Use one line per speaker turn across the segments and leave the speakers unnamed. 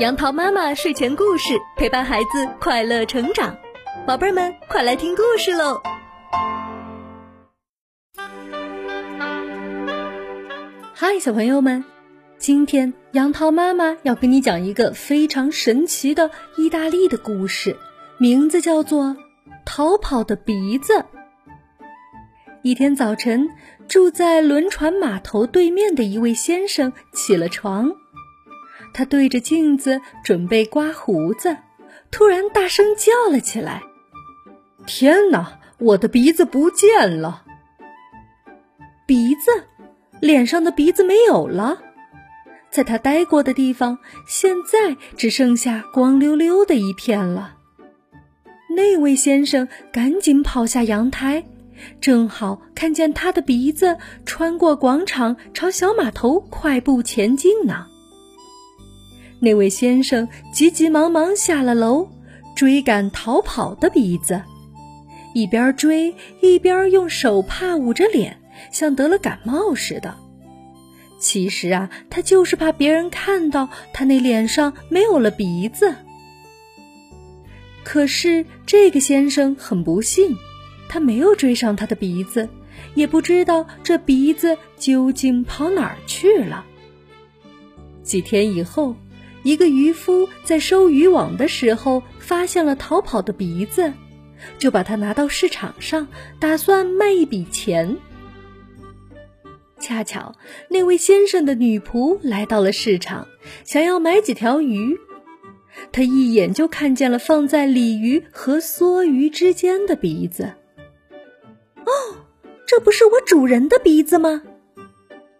杨桃妈妈睡前故事陪伴孩子快乐成长，宝贝儿们快来听故事喽！嗨，小朋友们，今天杨桃妈妈要跟你讲一个非常神奇的意大利的故事，名字叫做《逃跑的鼻子》。一天早晨，住在轮船码头对面的一位先生起了床。他对着镜子准备刮胡子，突然大声叫了起来：“
天哪，我的鼻子不见了！
鼻子，脸上的鼻子没有了，在他待过的地方，现在只剩下光溜溜的一片了。”那位先生赶紧跑下阳台，正好看见他的鼻子穿过广场，朝小码头快步前进呢。那位先生急急忙忙下了楼，追赶逃跑的鼻子，一边追一边用手帕捂着脸，像得了感冒似的。其实啊，他就是怕别人看到他那脸上没有了鼻子。可是这个先生很不幸，他没有追上他的鼻子，也不知道这鼻子究竟跑哪儿去了。几天以后。一个渔夫在收渔网的时候发现了逃跑的鼻子，就把它拿到市场上，打算卖一笔钱。恰巧那位先生的女仆来到了市场，想要买几条鱼，他一眼就看见了放在鲤鱼和梭鱼之间的鼻子。哦，这不是我主人的鼻子吗？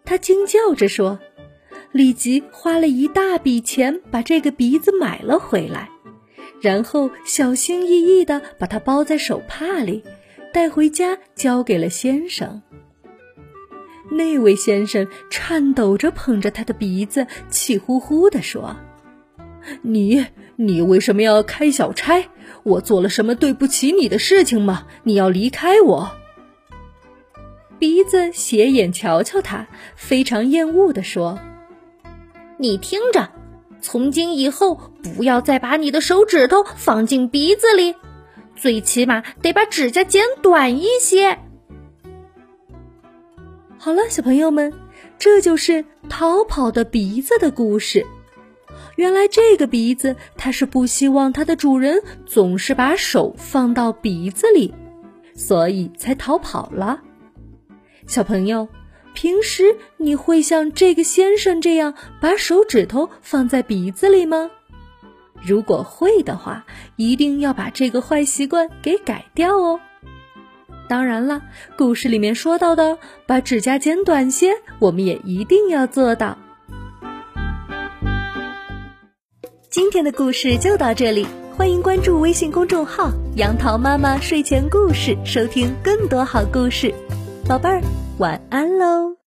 他惊叫着说。立即花了一大笔钱把这个鼻子买了回来，然后小心翼翼地把它包在手帕里，带回家交给了先生。那位先生颤抖着捧着他的鼻子，气呼呼地说：“
你，你为什么要开小差？我做了什么对不起你的事情吗？你要离开我？”
鼻子斜眼瞧瞧他，非常厌恶地说。
你听着，从今以后不要再把你的手指头放进鼻子里，最起码得把指甲剪短一些。
好了，小朋友们，这就是逃跑的鼻子的故事。原来这个鼻子，它是不希望它的主人总是把手放到鼻子里，所以才逃跑了。小朋友。平时你会像这个先生这样把手指头放在鼻子里吗？如果会的话，一定要把这个坏习惯给改掉哦。当然了，故事里面说到的把指甲剪短些，我们也一定要做到。今天的故事就到这里，欢迎关注微信公众号“杨桃妈妈睡前故事”，收听更多好故事。宝贝儿。晚安喽。